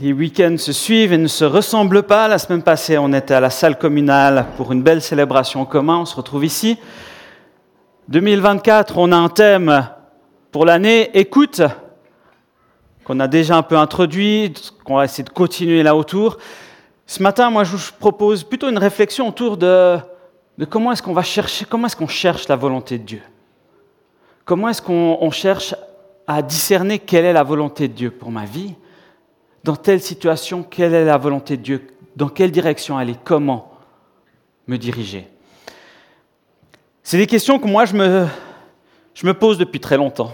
Les week-ends se suivent et ne se ressemblent pas. La semaine passée, on était à la salle communale pour une belle célébration en commun. On se retrouve ici. 2024, on a un thème pour l'année écoute, qu'on a déjà un peu introduit, qu'on va essayer de continuer là autour. Ce matin, moi, je vous propose plutôt une réflexion autour de, de comment est-ce qu'on va chercher, comment est-ce qu'on cherche la volonté de Dieu? Comment est-ce qu'on cherche à discerner quelle est la volonté de Dieu pour ma vie? Dans telle situation, quelle est la volonté de Dieu, dans quelle direction aller, comment me diriger? C'est des questions que moi je me, je me pose depuis très longtemps.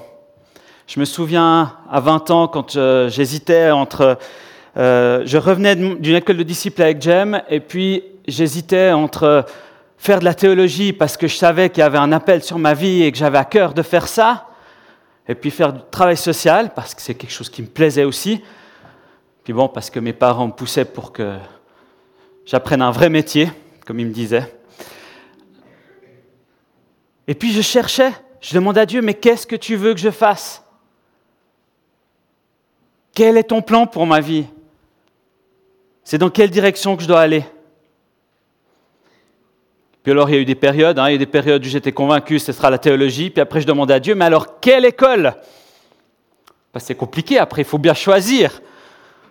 Je me souviens à 20 ans quand euh, j'hésitais entre... Euh, je revenais d'une école de disciples avec Jem et puis j'hésitais entre faire de la théologie parce que je savais qu'il y avait un appel sur ma vie et que j'avais à cœur de faire ça, et puis faire du travail social parce que c'est quelque chose qui me plaisait aussi, puis bon, parce que mes parents me poussaient pour que j'apprenne un vrai métier, comme ils me disaient. Et puis je cherchais, je demandais à Dieu, mais qu'est-ce que tu veux que je fasse? Quel est ton plan pour ma vie? C'est dans quelle direction que je dois aller? Puis alors il y a eu des périodes, hein, il y a eu des périodes où j'étais convaincu ce sera la théologie, puis après je demandais à Dieu, mais alors quelle école? C'est compliqué, après il faut bien choisir.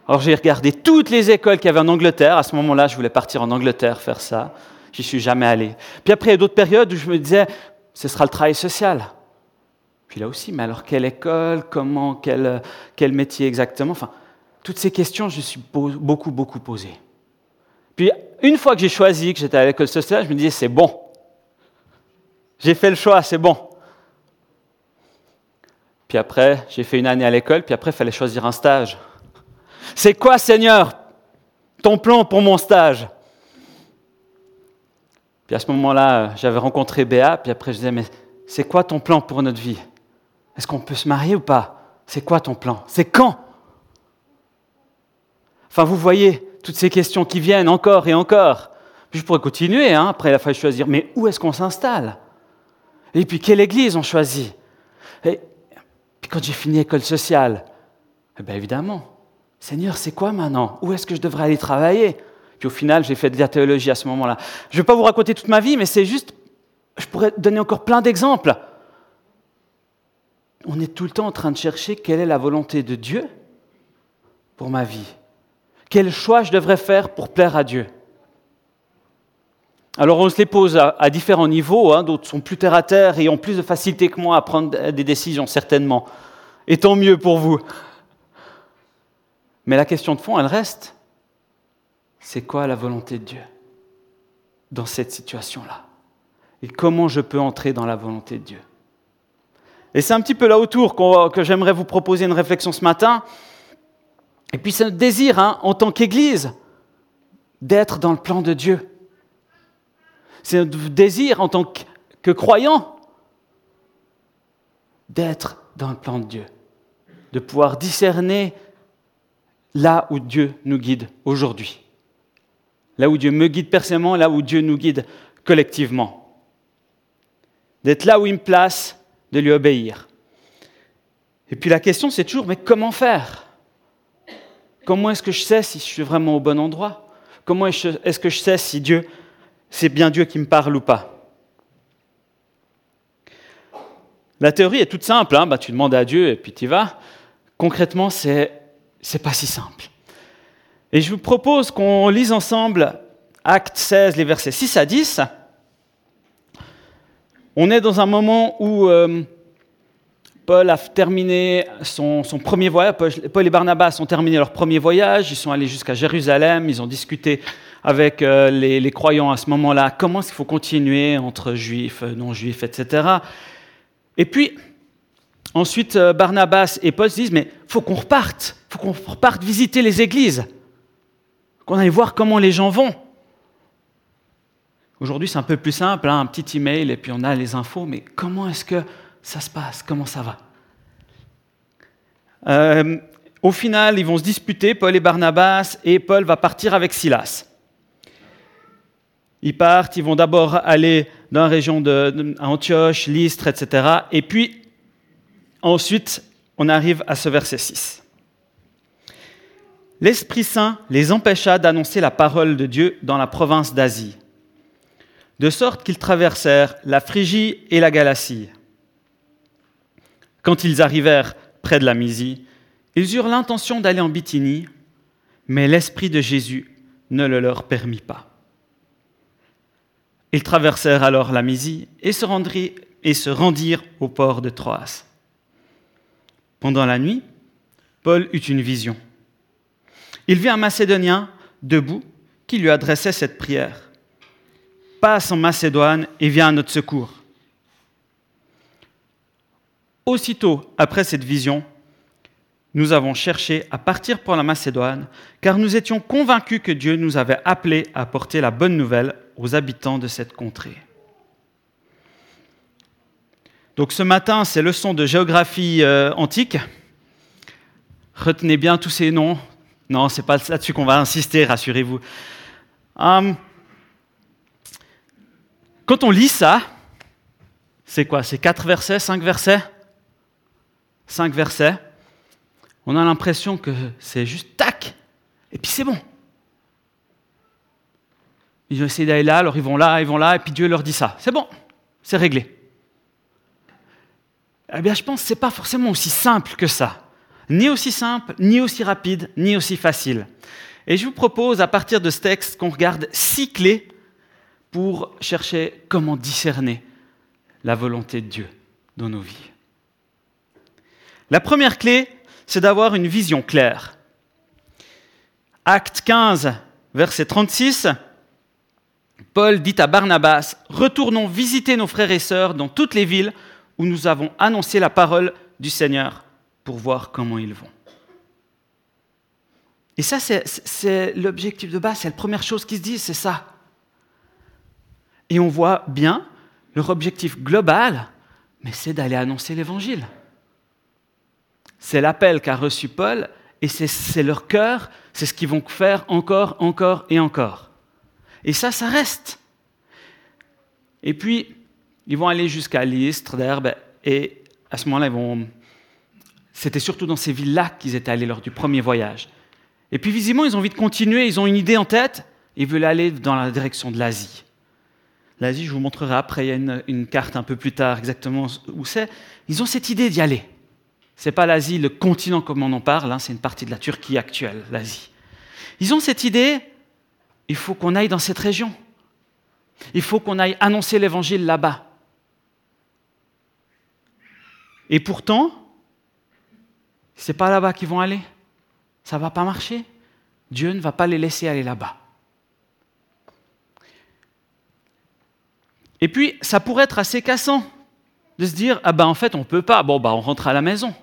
Alors j'ai regardé toutes les écoles qu'il y avait en Angleterre. À ce moment-là, je voulais partir en Angleterre faire ça. J'y suis jamais allé. Puis après, il y a d'autres périodes où je me disais, ce sera le travail social. Puis là aussi, mais alors quelle école, comment, quel, quel métier exactement? Enfin, toutes ces questions, je me suis beaucoup, beaucoup posé. Puis une fois que j'ai choisi que j'étais à l'école sociale, je me disais, c'est bon. J'ai fait le choix, c'est bon. Puis après, j'ai fait une année à l'école, puis après, il fallait choisir un stage. C'est quoi, Seigneur, ton plan pour mon stage? Puis à ce moment-là, j'avais rencontré Béa, puis après je disais, mais c'est quoi ton plan pour notre vie? Est-ce qu'on peut se marier ou pas? C'est quoi ton plan? C'est quand? Enfin, vous voyez toutes ces questions qui viennent encore et encore. Puis je pourrais continuer, hein, après il a fallu choisir, mais où est-ce qu'on s'installe? Et puis quelle église on choisit? Et puis quand j'ai fini l'école sociale, eh bien évidemment, Seigneur, c'est quoi maintenant? Où est-ce que je devrais aller travailler? Puis au final, j'ai fait de la théologie à ce moment-là. Je ne vais pas vous raconter toute ma vie, mais c'est juste, je pourrais donner encore plein d'exemples. On est tout le temps en train de chercher quelle est la volonté de Dieu pour ma vie. Quel choix je devrais faire pour plaire à Dieu? Alors on se les pose à, différents niveaux, hein. d'autres sont plus terre à terre et ont plus de facilité que moi à prendre des décisions, certainement. Et tant mieux pour vous. Mais la question de fond, elle reste. C'est quoi la volonté de Dieu dans cette situation-là? Et comment je peux entrer dans la volonté de Dieu? Et c'est un petit peu là autour que j'aimerais vous proposer une réflexion ce matin. Et puis c'est notre désir, hein, en tant qu'Église, d'être dans le plan de Dieu. C'est notre désir, en tant que, que croyant, d'être dans le plan de Dieu, de pouvoir discerner là où Dieu nous guide aujourd'hui. Là où Dieu me guide personnellement, là où Dieu nous guide collectivement. D'être là où il me place, de lui obéir. Et puis la question, c'est toujours, mais comment faire? Comment est-ce que je sais si je suis vraiment au bon endroit? Comment est-ce que je sais si Dieu, c'est bien Dieu qui me parle ou pas? La théorie est toute simple, hein. bah, tu demandes à Dieu et puis tu y vas. Concrètement, c'est c'est pas si simple. Et je vous propose qu'on lise ensemble Acte 16, les versets 6 à 10. On est dans un moment où euh, Paul a terminé son, premier voyage. Paul et Barnabas ont terminé leur premier voyage. Ils sont allés jusqu'à Jérusalem. Ils ont discuté avec euh, les, les, croyants à ce moment-là. Comment est-ce qu'il faut continuer entre juifs, non-juifs, etc. Et puis, Ensuite, euh, Barnabas et Paul se disent, mais il faut qu'on reparte, qu'on reparte visiter les églises, qu'on aille voir comment les gens vont. Aujourd'hui, c'est un peu plus simple, hein, un petit email et puis on a les infos, mais comment est-ce que ça se passe? Comment ça va? Euh, Au final, ils vont se disputer, Paul et Barnabas, et Paul va partir avec Silas. Ils partent, ils vont d'abord aller dans la région de, Antioche, Lystre, etc. Et puis, Ensuite, on arrive à ce verset 6. l'Esprit Saint les empêcha d'annoncer la parole de Dieu dans la province d'Asie, de sorte qu'ils traversèrent la Phrygie et la Galatie. Quand ils arrivèrent près de la Mysie, ils eurent l'intention d'aller en Bithynie, mais l'Esprit de Jésus ne le leur permit pas. Ils traversèrent alors la se, et se rendirent au port de Troas. Pendant la nuit, Paul eut une vision. Il vit un Macédonien debout qui lui adressait cette prière. Passe en Macédoine et viens à notre secours. Aussitôt après cette vision, nous avons cherché à partir pour la Macédoine, car nous étions convaincus que Dieu nous avait appelés à porter la bonne nouvelle aux habitants de cette contrée. Donc ce matin, c'est leçon de géographie euh, antique. Retenez bien tous ces noms. Non, c'est pas là-dessus qu'on va insister, rassurez-vous. Hum, quand on lit ça, c'est quoi? C'est quatre versets, cinq versets? Cinq versets. On a l'impression que c'est juste tac, et puis c'est bon. Ils ont essayé d'aller là, alors ils vont là, ils vont là, et puis Dieu leur dit ça. C'est bon, c'est réglé. Eh bien, je pense que ce n'est pas forcément aussi simple que ça. Ni aussi simple, ni aussi rapide, ni aussi facile. Et je vous propose, à partir de ce texte, qu'on regarde six clés pour chercher comment discerner la volonté de Dieu dans nos vies. La première clé, c'est d'avoir une vision claire. Acte 15, verset 36, Paul dit à Barnabas, Retournons visiter nos frères et sœurs dans toutes les villes où nous avons annoncé la parole du Seigneur pour voir comment ils vont. Et ça, c'est l'objectif de base, c'est la première chose qu'ils se disent, c'est ça. Et on voit bien leur objectif global, mais c'est d'aller annoncer l'Évangile. C'est l'appel qu'a reçu Paul, et c'est leur cœur, c'est ce qu'ils vont faire encore, encore et encore. Et ça, ça reste. Et puis, ils vont aller jusqu'à Lystre, d'Herbe, et à ce moment-là, vont... c'était surtout dans ces villes-là qu'ils étaient allés lors du premier voyage. Et puis visiblement, ils ont envie de continuer, ils ont une idée en tête, ils veulent aller dans la direction de l'Asie. L'Asie, je vous montrerai après, il y a une, carte un peu plus tard exactement où c'est. Ils ont cette idée d'y aller. Ce n'est pas l'Asie, le continent comme on en parle, hein, c'est une partie de la Turquie actuelle, l'Asie. Ils ont cette idée, il faut qu'on aille dans cette région. Il faut qu'on aille annoncer l'évangile là-bas. Et pourtant, c'est pas là-bas qu'ils vont aller. Ça va pas marcher. Dieu ne va pas les laisser aller là-bas. Et puis, ça pourrait être assez cassant de se dire ah ben en fait on peut pas. Bon bah on rentre à la maison.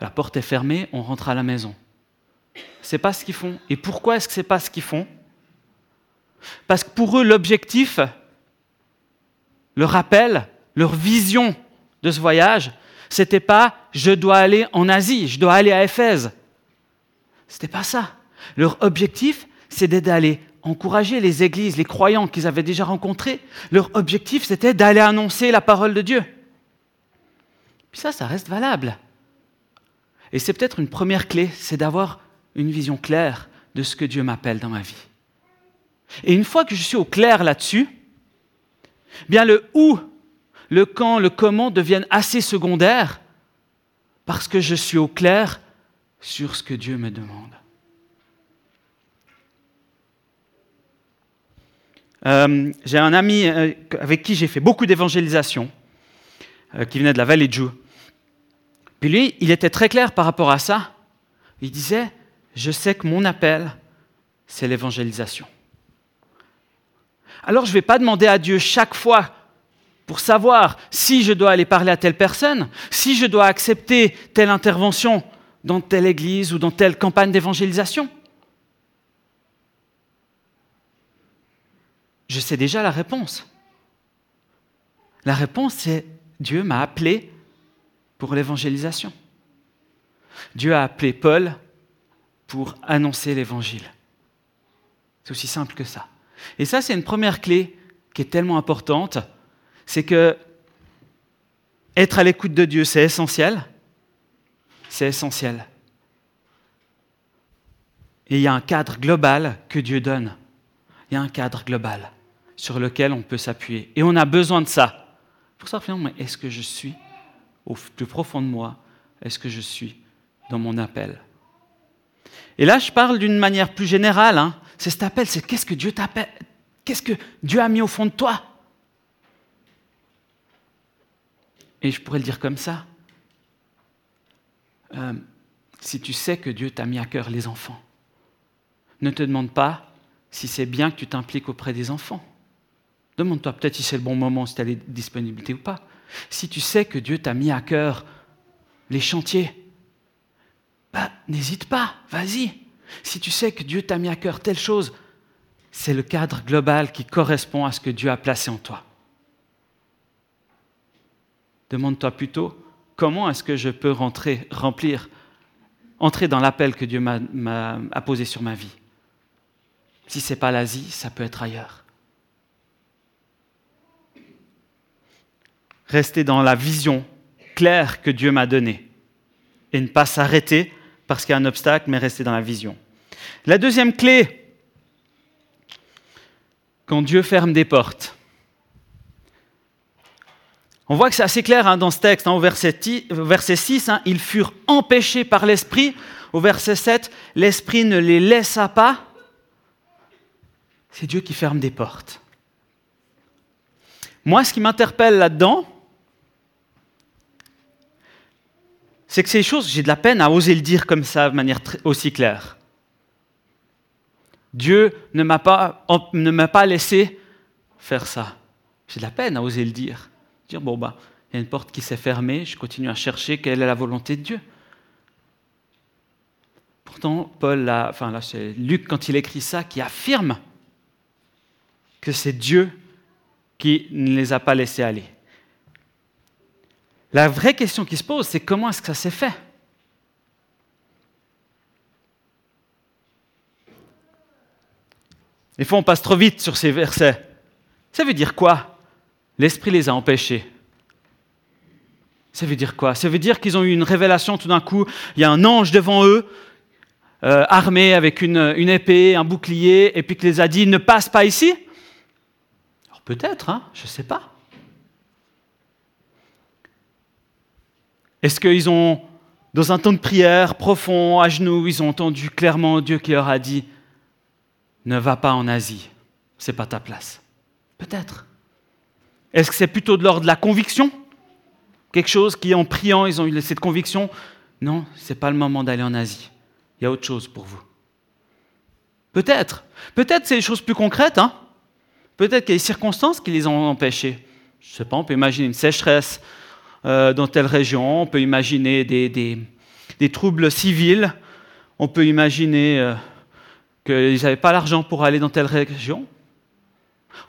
La porte est fermée, on rentre à la maison. C'est pas ce qu'ils font. Et pourquoi est-ce que c'est pas ce qu'ils font? Parce que pour eux l'objectif, le rappel, leur vision de ce voyage, c'était pas je dois aller en Asie, je dois aller à Éphèse. C'était pas ça. Leur objectif, c'était d'aller encourager les églises, les croyants qu'ils avaient déjà rencontrés. Leur objectif, c'était d'aller annoncer la parole de Dieu. Puis ça, ça reste valable. Et c'est peut-être une première clé, c'est d'avoir une vision claire de ce que Dieu m'appelle dans ma vie. Et une fois que je suis au clair là-dessus, bien le où le quand, le comment deviennent assez secondaires parce que je suis au clair sur ce que Dieu me demande. Euh, j'ai un ami euh, avec qui j'ai fait beaucoup d'évangélisation, euh, qui venait de la vallée de Joux. Puis lui, il était très clair par rapport à ça. Il disait, je sais que mon appel, c'est l'évangélisation. Alors je ne vais pas demander à Dieu chaque fois pour savoir si je dois aller parler à telle personne, si je dois accepter telle intervention dans telle église ou dans telle campagne d'évangélisation. Je sais déjà la réponse. La réponse, c'est Dieu m'a appelé pour l'évangélisation. Dieu a appelé Paul pour annoncer l'évangile. C'est aussi simple que ça. Et ça, c'est une première clé qui est tellement importante c'est que être à l'écoute de Dieu, c'est essentiel. C'est essentiel. Et il y a un cadre global que Dieu donne. Il y a un cadre global sur lequel on peut s'appuyer. Et on a besoin de ça. Pour ça, finalement, est-ce que je suis au plus profond de moi? Est-ce que je suis dans mon appel? Et là, je parle d'une manière plus générale. Hein. C'est cet appel, c'est qu'est-ce que Dieu t'appelle? Qu'est-ce que Dieu a mis au fond de toi? Et je pourrais le dire comme ça. Euh, si tu sais que Dieu t'a mis à cœur les enfants, ne te demande pas si c'est bien que tu t'impliques auprès des enfants. Demande-toi peut-être si c'est le bon moment, si tu as les disponibilités ou pas. Si tu sais que Dieu t'a mis à cœur les chantiers, bah, n'hésite pas, vas-y. Si tu sais que Dieu t'a mis à cœur telle chose, c'est le cadre global qui correspond à ce que Dieu a placé en toi. Demande-toi plutôt comment est-ce que je peux rentrer, remplir, entrer dans l'appel que Dieu m'a, posé sur ma vie? Si ce n'est pas l'Asie, ça peut être ailleurs. Rester dans la vision claire que Dieu m'a donnée et ne pas s'arrêter parce qu'il y a un obstacle, mais rester dans la vision. La deuxième clé, quand Dieu ferme des portes. On voit que c'est assez clair hein, dans ce texte, hein, au verset, 6, hein, ils furent empêchés par l'Esprit. Au verset 7, l'Esprit ne les laissa pas. C'est Dieu qui ferme des portes. Moi, ce qui m'interpelle là-dedans, c'est que ces choses, j'ai de la peine à oser le dire comme ça, de manière aussi claire. Dieu ne m'a pas, pas laissé faire ça. J'ai de la peine à oser le dire. Dire, bon, bah, il y a une porte qui s'est fermée, je continue à chercher quelle est la volonté de Dieu. Pourtant, Paul, enfin là, c'est Luc, quand il écrit ça, qui affirme que c'est Dieu qui ne les a pas laissés aller. La vraie question qui se pose, c'est comment est-ce que ça s'est fait? Des fois, on passe trop vite sur ces versets. Ça veut dire quoi? L'Esprit les a empêchés. Ça veut dire quoi? Ça veut dire qu'ils ont eu une révélation tout d'un coup. Il y a un ange devant eux, euh, armé avec une, une, épée, un bouclier, et puis qu'il les a dit ne passe pas ici Alors peut-être, hein, je ne sais pas. Est-ce qu'ils ont, dans un temps de prière profond, à genoux, ils ont entendu clairement Dieu qui leur a dit Ne va pas en Asie, ce n'est pas ta place Peut-être. Est-ce que c'est plutôt de l'ordre de la conviction? Quelque chose qui, en priant, ils ont eu cette conviction? Non, ce n'est pas le moment d'aller en Asie. Il y a autre chose pour vous. Peut-être. Peut-être c'est des choses plus concrètes. Hein Peut-être qu'il y a des circonstances qui les ont empêchés. Je ne sais pas, on peut imaginer une sécheresse euh, dans telle région, on peut imaginer des, troubles civils, on peut imaginer euh, qu'ils n'avaient pas l'argent pour aller dans telle région.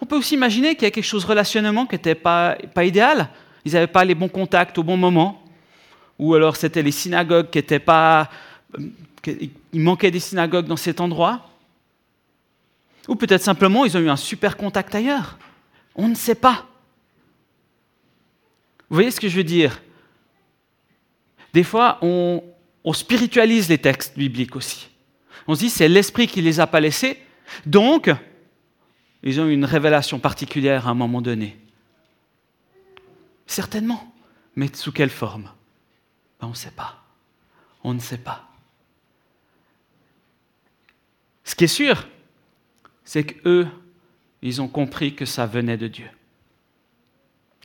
On peut aussi imaginer qu'il y a quelque chose relationnellement qui n'était pas, pas idéal. Ils n'avaient pas les bons contacts au bon moment. Ou alors c'était les synagogues qui n'étaient pas... Il manquait des synagogues dans cet endroit. Ou peut-être simplement ils ont eu un super contact ailleurs. On ne sait pas. Vous voyez ce que je veux dire? Des fois, on, on, spiritualise les textes bibliques aussi. On se dit, c'est l'Esprit qui les a pas laissés, donc ils ont eu une révélation particulière à un moment donné. Certainement. Mais sous quelle forme? Ben, On ne sait pas. On ne sait pas. Ce qui est sûr, c'est qu'eux, ils ont compris que ça venait de Dieu.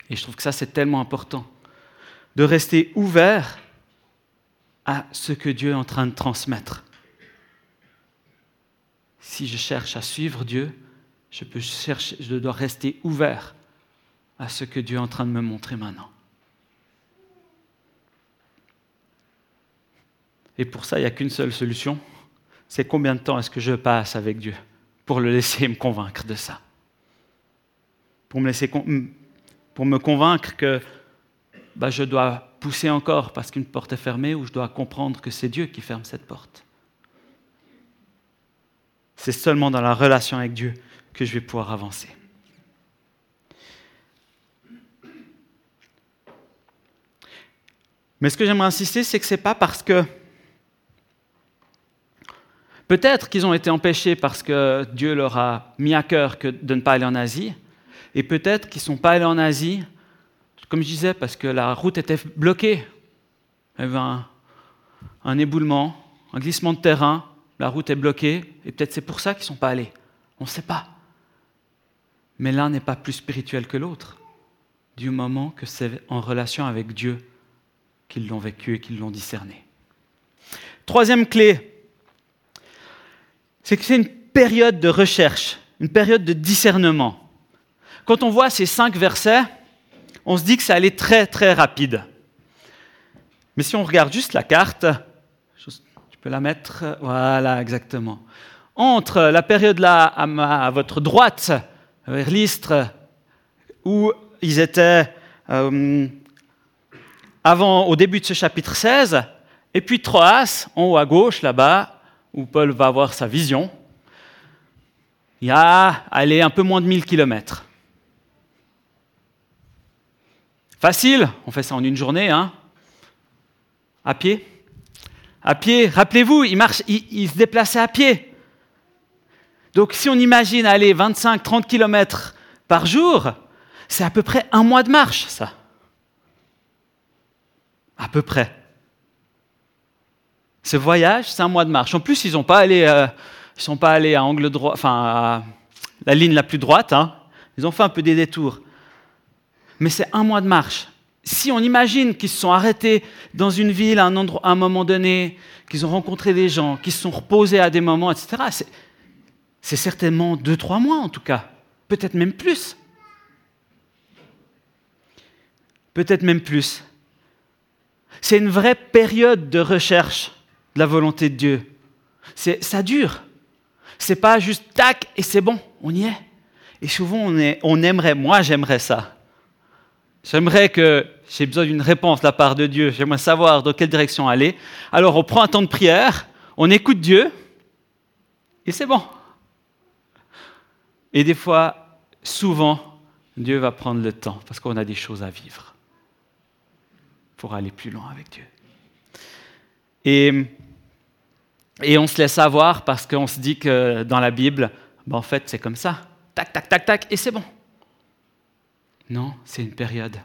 Et je trouve que ça, c'est tellement important. De rester ouvert à ce que Dieu est en train de transmettre. Si je cherche à suivre Dieu, je, dois rester ouvert à ce que Dieu est en train de me montrer maintenant. Et pour ça, il n'y a qu'une seule solution. C'est combien de temps est-ce que je passe avec Dieu pour le laisser me convaincre de ça? Pour me, me convaincre que bah, je dois pousser encore parce qu'une porte est fermée ou je dois comprendre que c'est Dieu qui ferme cette porte. C'est seulement dans la relation avec Dieu que je vais pouvoir avancer. Mais ce que j'aimerais insister, c'est que ce n'est pas parce que Peut-être qu'ils ont été empêchés parce que Dieu leur a mis à cœur que de ne pas aller en Asie. Et peut-être qu'ils ne sont pas allés en Asie, comme je disais, parce que la route était bloquée. Il y avait un, un éboulement, un glissement de terrain, la route est bloquée, et peut-être c'est pour ça qu'ils ne sont pas allés. On ne sait pas. Mais l'un n'est pas plus spirituel que l'autre, du moment que c'est en relation avec Dieu qu'ils l'ont vécu et qu'ils l'ont discerné. Troisième clé, c'est que c'est une période de recherche, une période de discernement. Quand on voit ces cinq versets, on se dit que ça allait très très rapide. Mais si on regarde juste la carte, je peux la mettre, voilà exactement. Entre la période là à, votre droite, vers l'Istre, où ils étaient euh, avant, au début de ce chapitre 16, et puis Troas, en haut à gauche, là-bas, où Paul va avoir sa vision, il y a allez, un peu moins de 1000 kilomètres. Facile, on fait ça en une journée, hein À pied À pied, rappelez-vous, il, marche, il, se déplaçait à pied. Donc si on imagine aller 25-30 kilomètres par jour, c'est à peu près un mois de marche, ça. À peu près. Ce voyage, c'est un mois de marche. En plus, ils ne euh, sont pas allés à angle droit, enfin à la ligne la plus droite. Hein. Ils ont fait un peu des détours. Mais c'est un mois de marche. Si on imagine qu'ils se sont arrêtés dans une ville un, à un moment donné, qu'ils ont rencontré des gens, qu'ils se sont reposés à des moments, etc., c'est certainement deux, trois mois en tout cas. Peut-être même plus. Peut-être même plus. C'est une vraie période de recherche de la volonté de Dieu. Ça dure. C'est pas juste tac et c'est bon, on y est. Et souvent on, on aimerait, moi j'aimerais ça. J'aimerais que j'ai besoin d'une réponse de la part de Dieu. J'aimerais savoir dans quelle direction aller. Alors on prend un temps de prière, on écoute Dieu et c'est bon. Et des fois, souvent, Dieu va prendre le temps parce qu'on a des choses à vivre pour aller plus loin avec Dieu. Et, et on se laisse avoir parce qu'on se dit que dans la Bible, ben en fait, c'est comme ça. Tac, tac, tac, tac, et c'est bon. Non, c'est une période.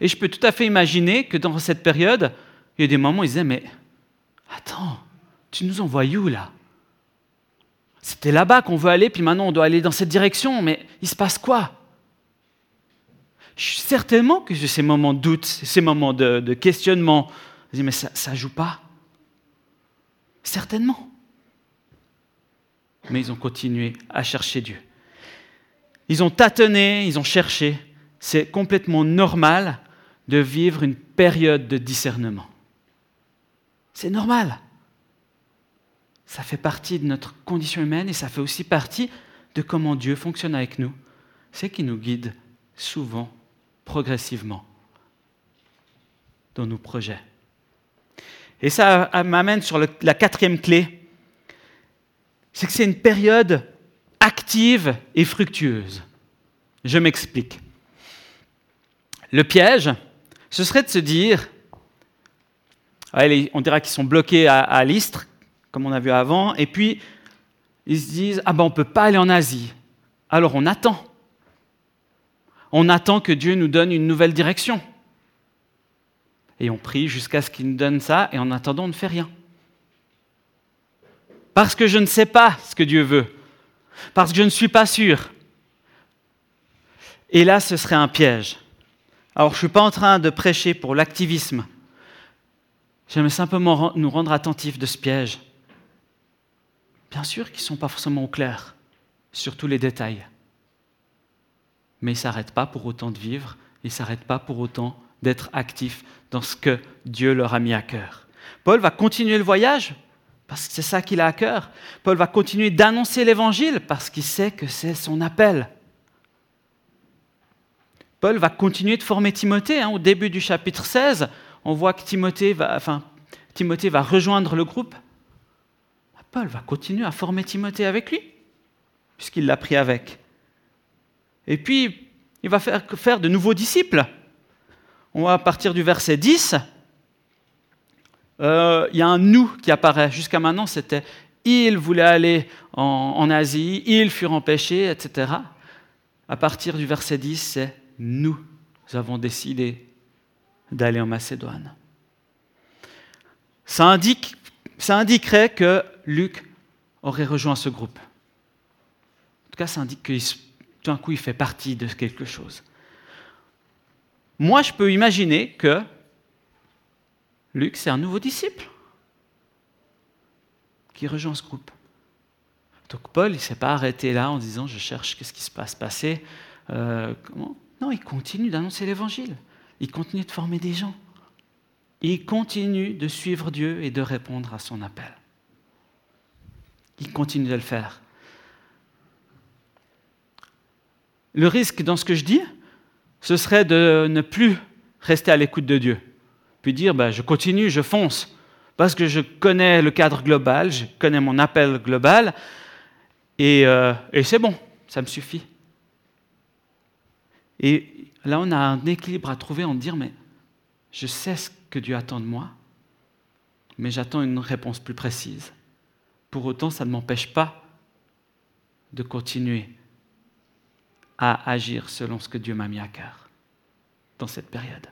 Et je peux tout à fait imaginer que dans cette période, il y a des moments où ils disaient, mais attends, tu nous envoies où là? C'était là-bas qu'on veut aller, puis maintenant on doit aller dans cette direction, mais il se passe quoi? Certainement que j'ai ces moments de doute, ces moments de, questionnement. Je dis, mais ça ne joue pas. Certainement. Mais ils ont continué à chercher Dieu. Ils ont tâtonné, ils ont cherché. C'est complètement normal de vivre une période de discernement. C'est normal. Ça fait partie de notre condition humaine et ça fait aussi partie de comment Dieu fonctionne avec nous. C'est qu'il nous guide souvent progressivement dans nos projets. Et ça m'amène sur la quatrième clé, c'est que c'est une période active et fructueuse. Je m'explique. Le piège, ce serait de se dire, on dira qu'ils sont bloqués à l'Istre, comme on a vu avant, et puis ils se disent, ah ben on ne peut pas aller en Asie. Alors on attend on attend que Dieu nous donne une nouvelle direction. Et on prie jusqu'à ce qu'il nous donne ça, et en attendant, on ne fait rien. Parce que je ne sais pas ce que Dieu veut. Parce que je ne suis pas sûr. Et là, ce serait un piège. Alors, je ne suis pas en train de prêcher pour l'activisme. J'aimerais simplement nous rendre attentifs de ce piège. Bien sûr qu'ils ne sont pas forcément au clair sur tous les détails mais ils ne s'arrêtent pas pour autant de vivre, ils ne s'arrêtent pas pour autant d'être actifs dans ce que Dieu leur a mis à cœur. Paul va continuer le voyage parce que c'est ça qu'il a à cœur. Paul va continuer d'annoncer l'évangile parce qu'il sait que c'est son appel. Paul va continuer de former Timothée. Hein. Au début du chapitre 16, on voit que Timothée va, enfin, Timothée va rejoindre le groupe. Paul va continuer à former Timothée avec lui, puisqu'il l'a pris avec. Et puis, il va faire, faire de nouveaux disciples. On va partir du verset 10. Euh, il y a un nous qui apparaît. Jusqu'à maintenant, c'était ils voulaient aller en, Asie, ils furent empêchés, etc. À partir du verset 10, c'est nous avons décidé d'aller en Macédoine. Ça indiquerait que Luc aurait rejoint ce groupe. En tout cas, ça indique que tout d'un coup, il fait partie de quelque chose. Moi, je peux imaginer que Luc, c'est un nouveau disciple qui rejoint ce groupe. Donc Paul, il ne s'est pas arrêté là en disant je cherche qu'est-ce qui se passe passer. Euh, non, il continue d'annoncer l'évangile. Il continue de former des gens. Il continue de suivre Dieu et de répondre à son appel. Il continue de le faire. Le risque dans ce que je dis, ce serait de ne plus rester à l'écoute de Dieu, puis dire ben, je continue, je fonce parce que je connais le cadre global, je connais mon appel global, et, euh, et c'est bon, ça me suffit. Et là, on a un équilibre à trouver en dire, mais je sais ce que Dieu attend de moi, mais j'attends une réponse plus précise. Pour autant, ça ne m'empêche pas de continuer à agir selon ce que Dieu m'a mis à cœur dans cette période.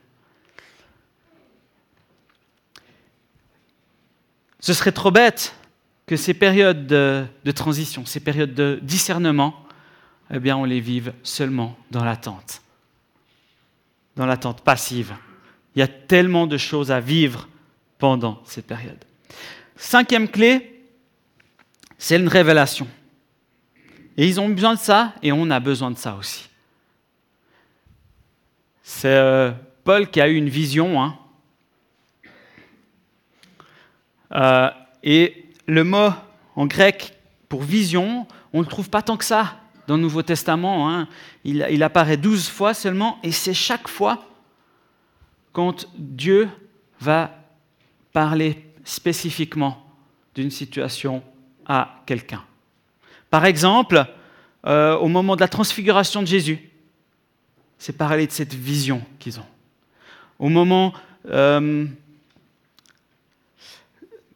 Ce serait trop bête que ces périodes de, transition, ces périodes de discernement, eh bien, on les vive seulement dans l'attente, dans l'attente passive. Il y a tellement de choses à vivre pendant cette période. Cinquième clé, c'est une révélation. Et ils ont besoin de ça, et on a besoin de ça aussi. C'est euh, Paul qui a eu une vision, hein, Euh, et le mot en grec pour vision, on ne le trouve pas tant que ça dans le Nouveau Testament. Hein. Il, il, apparaît douze fois seulement, et c'est chaque fois quand Dieu va parler spécifiquement d'une situation à quelqu'un. Par exemple, euh, au moment de la transfiguration de Jésus, c'est parler de cette vision qu'ils ont. Au moment euh,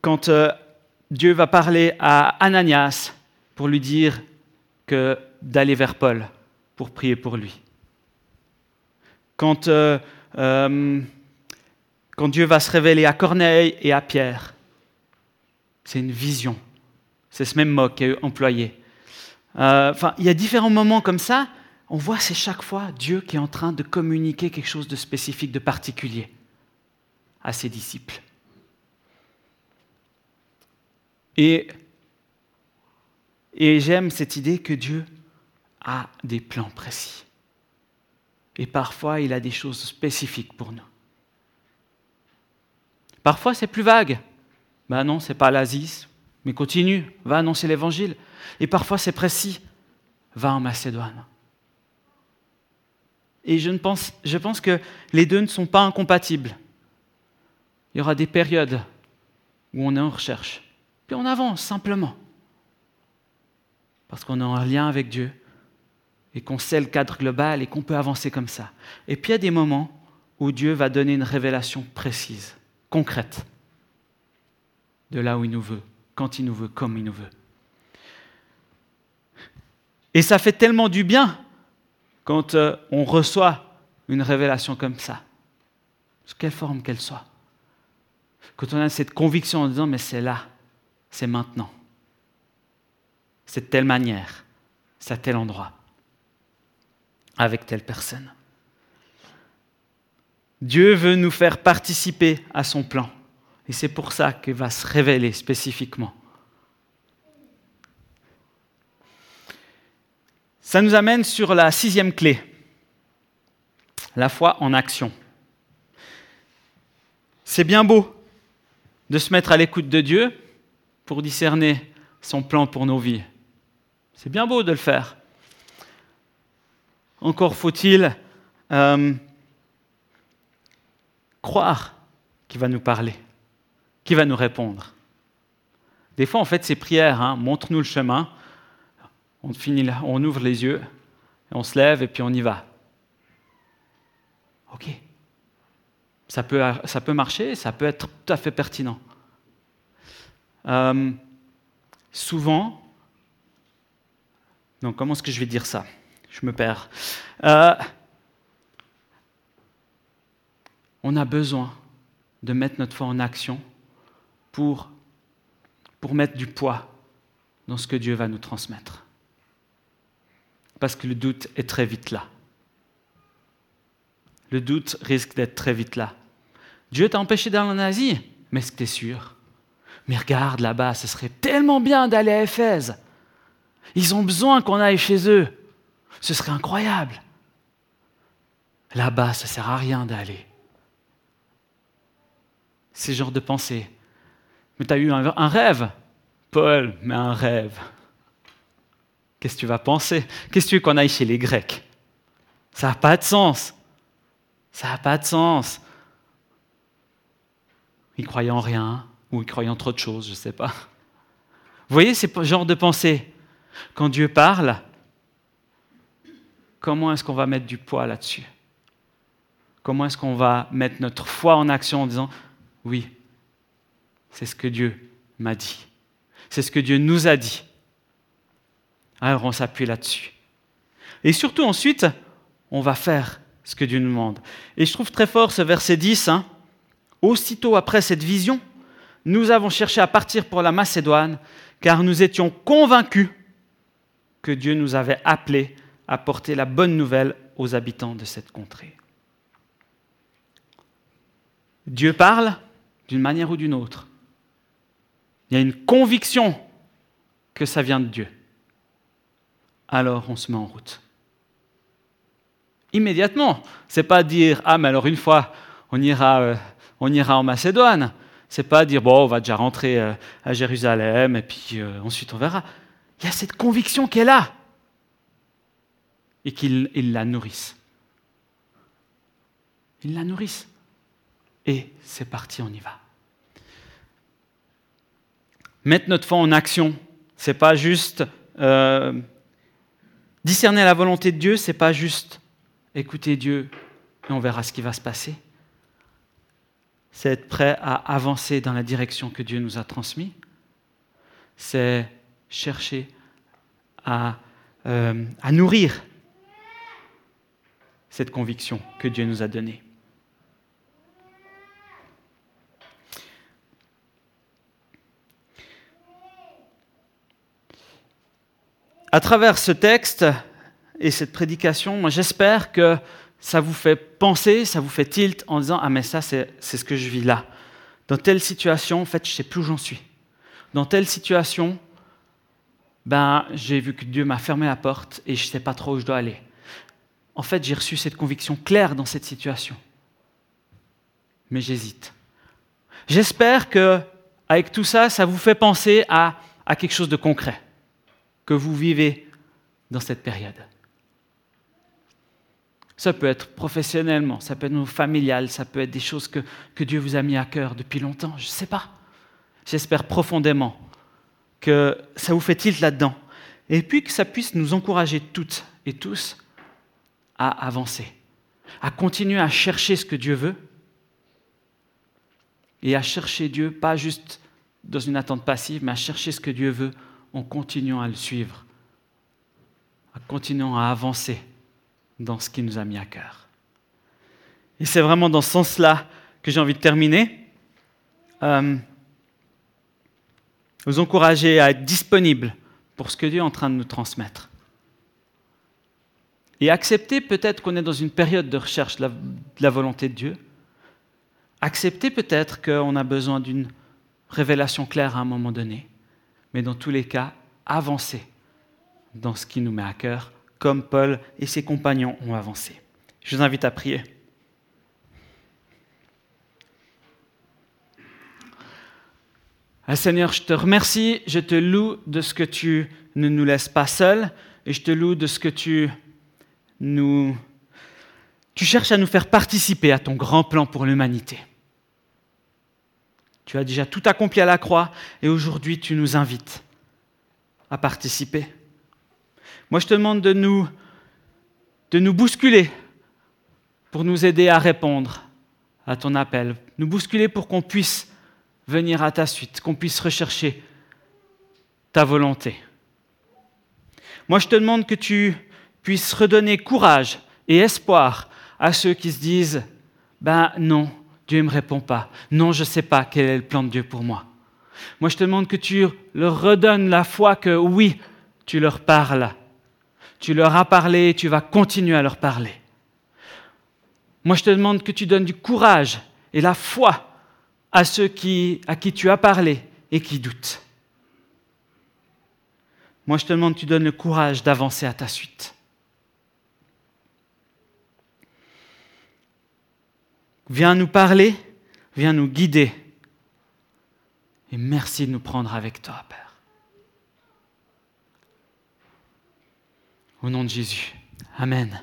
quand euh, Dieu va parler à Ananias pour lui dire d'aller vers Paul pour prier pour lui. Quand, quand Dieu va se révéler à Corneille et à Pierre, c'est une vision. C'est ce même mot qui est employé. Enfin, il y a différents moments comme ça. On voit, c'est chaque fois Dieu qui est en train de communiquer quelque chose de spécifique, de particulier à ses disciples. Et, j'aime cette idée que Dieu a des plans précis. Et parfois, il a des choses spécifiques pour nous. Parfois, c'est plus vague. Ben non, c'est pas l'Asie, mais continue, va annoncer l'évangile. Et parfois, c'est précis, va en Macédoine. Et je, pense, pense que les deux ne sont pas incompatibles. Il y aura des périodes où on est en recherche puis on avance simplement. Parce qu'on est en lien avec Dieu et qu'on sait le cadre global et qu'on peut avancer comme ça. Et puis il y a des moments où Dieu va donner une révélation précise, concrète, de là où il nous veut, quand il nous veut, comme il nous veut. Et ça fait tellement du bien quand euh, on reçoit une révélation comme ça, sous quelle forme qu'elle soit. Quand on a cette conviction en disant, mais c'est là, c'est maintenant. C'est de telle manière, c'est à tel endroit, avec telle personne. Dieu veut nous faire participer à son plan. Et c'est pour ça qu'il va se révéler spécifiquement. Ça nous amène sur la sixième clé, la foi en action. C'est bien beau de se mettre à l'écoute de Dieu, pour discerner son plan pour nos vies. C'est bien beau de le faire. Encore faut-il euh, croire qu'il va nous parler, qu'il va nous répondre. Des fois, on fait ces prières, hein, montre-nous le chemin, on, finit là, on ouvre les yeux, on se lève et puis on y va. Ok. Ça peut, ça peut marcher, ça peut être tout à fait pertinent. Euh, souvent, donc comment est-ce que je vais dire ça? Je me perds. Euh, on a besoin de mettre notre foi en action pour, mettre du poids dans ce que Dieu va nous transmettre. Parce que le doute est très vite là. Le doute risque d'être très vite là. Dieu t'a empêché d'aller en Asie, mais est-ce que tu es sûr? Mais regarde là-bas, ce serait tellement bien d'aller à Éphèse. Ils ont besoin qu'on aille chez eux. Ce serait incroyable. Là-bas, ça ne sert à rien d'aller. Ces genres de pensées. Mais tu as eu un, rêve. Paul, mais un rêve. Qu'est-ce que tu vas penser? Qu'est-ce que tu veux qu'on aille chez les Grecs? Ça n'a pas de sens. Ça n'a pas de sens. Ils croyaient en rien, ou ils croyaient en trop de choses, je ne sais pas. Vous voyez ces genres de pensées? Quand Dieu parle, comment est-ce qu'on va mettre du poids là-dessus? Comment est-ce qu'on va mettre notre foi en action en disant, oui, c'est ce que Dieu m'a dit. C'est ce que Dieu nous a dit. Alors on s'appuie là-dessus. Et surtout ensuite, on va faire ce que Dieu nous demande. Et je trouve très fort ce verset 10. Hein. Aussitôt après cette vision, nous avons cherché à partir pour la Macédoine, car nous étions convaincus que Dieu nous avait appelés à porter la bonne nouvelle aux habitants de cette contrée. Dieu parle d'une manière ou d'une autre. Il y a une conviction que ça vient de Dieu. Alors on se met en route. Immédiatement. C'est pas dire ah mais alors une fois on ira, euh, on ira en Macédoine. C'est pas dire bon on va déjà rentrer euh, à Jérusalem et puis euh, ensuite on verra. Il y a cette conviction qui est là et qu'il la nourrisse. Il la nourrisse. Et c'est parti, on y va. Mettre notre foi en action, c'est pas juste discerner la volonté de Dieu, c'est pas juste écouter Dieu et on verra ce qui va se passer. C'est être prêt à avancer dans la direction que Dieu nous a transmise. C'est chercher à, euh, à nourrir cette conviction que Dieu nous a donnée. À travers ce texte, et cette prédication, j'espère que ça vous fait penser, ça vous fait tilt en disant Ah, mais ça, c'est ce que je vis là. Dans telle situation, en fait, je ne sais plus où j'en suis. Dans telle situation, ben, j'ai vu que Dieu m'a fermé la porte et je ne sais pas trop où je dois aller. En fait, j'ai reçu cette conviction claire dans cette situation. Mais j'hésite. J'espère que, avec tout ça, ça vous fait penser à, à quelque chose de concret que vous vivez dans cette période. Ça peut être professionnellement, ça peut être familial, ça peut être des choses que, que Dieu vous a mis à cœur depuis longtemps, je ne sais pas. J'espère profondément que ça vous fait tilt là-dedans. Et puis que ça puisse nous encourager toutes et tous à avancer, à continuer à chercher ce que Dieu veut et à chercher Dieu, pas juste dans une attente passive, mais à chercher ce que Dieu veut en continuant à le suivre, en continuant à avancer dans ce qui nous a mis à cœur. Et c'est vraiment dans ce sens-là que j'ai envie de terminer. Euh, vous encourager à être disponible pour ce que Dieu est en train de nous transmettre. Et accepter peut-être qu'on est dans une période de recherche de la, volonté de Dieu. Accepter peut-être qu'on a besoin d'une révélation claire à un moment donné. Mais dans tous les cas, avancer dans ce qui nous met à cœur comme Paul et ses compagnons ont avancé. Je vous invite à prier. Ah, Seigneur, je te remercie, je te loue de ce que tu ne nous laisses pas seuls et je te loue de ce que tu nous... Tu cherches à nous faire participer à ton grand plan pour l'humanité. Tu as déjà tout accompli à la croix et aujourd'hui tu nous invites à participer. Moi, je te demande de nous, de nous bousculer pour nous aider à répondre à ton appel. Nous bousculer pour qu'on puisse venir à ta suite, qu'on puisse rechercher ta volonté. Moi, je te demande que tu puisses redonner courage et espoir à ceux qui se disent, ben non, Dieu ne me répond pas. Non, je ne sais pas quel est le plan de Dieu pour moi. Moi, je te demande que tu leur redonnes la foi que oui, tu leur parles. Tu leur as parlé et tu vas continuer à leur parler. Moi, je te demande que tu donnes du courage et la foi à ceux à qui tu as parlé et qui doutent. Moi, je te demande que tu donnes le courage d'avancer à ta suite. Viens nous parler, viens nous guider. Et merci de nous prendre avec toi, Père. Au nom de Jésus. Amen.